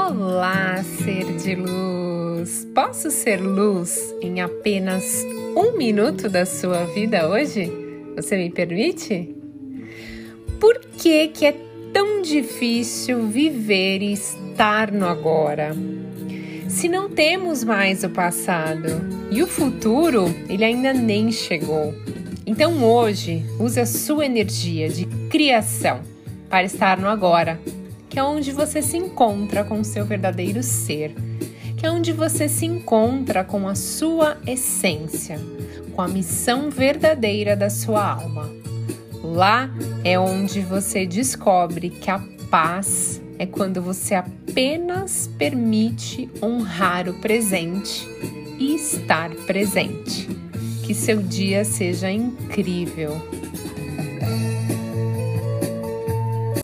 Olá, ser de luz! Posso ser luz em apenas um minuto da sua vida hoje? Você me permite? Por que, que é tão difícil viver e estar no agora? Se não temos mais o passado e o futuro, ele ainda nem chegou. Então hoje, use a sua energia de criação para estar no agora que é onde você se encontra com o seu verdadeiro ser, que é onde você se encontra com a sua essência, com a missão verdadeira da sua alma. Lá é onde você descobre que a paz é quando você apenas permite honrar o presente e estar presente. Que seu dia seja incrível.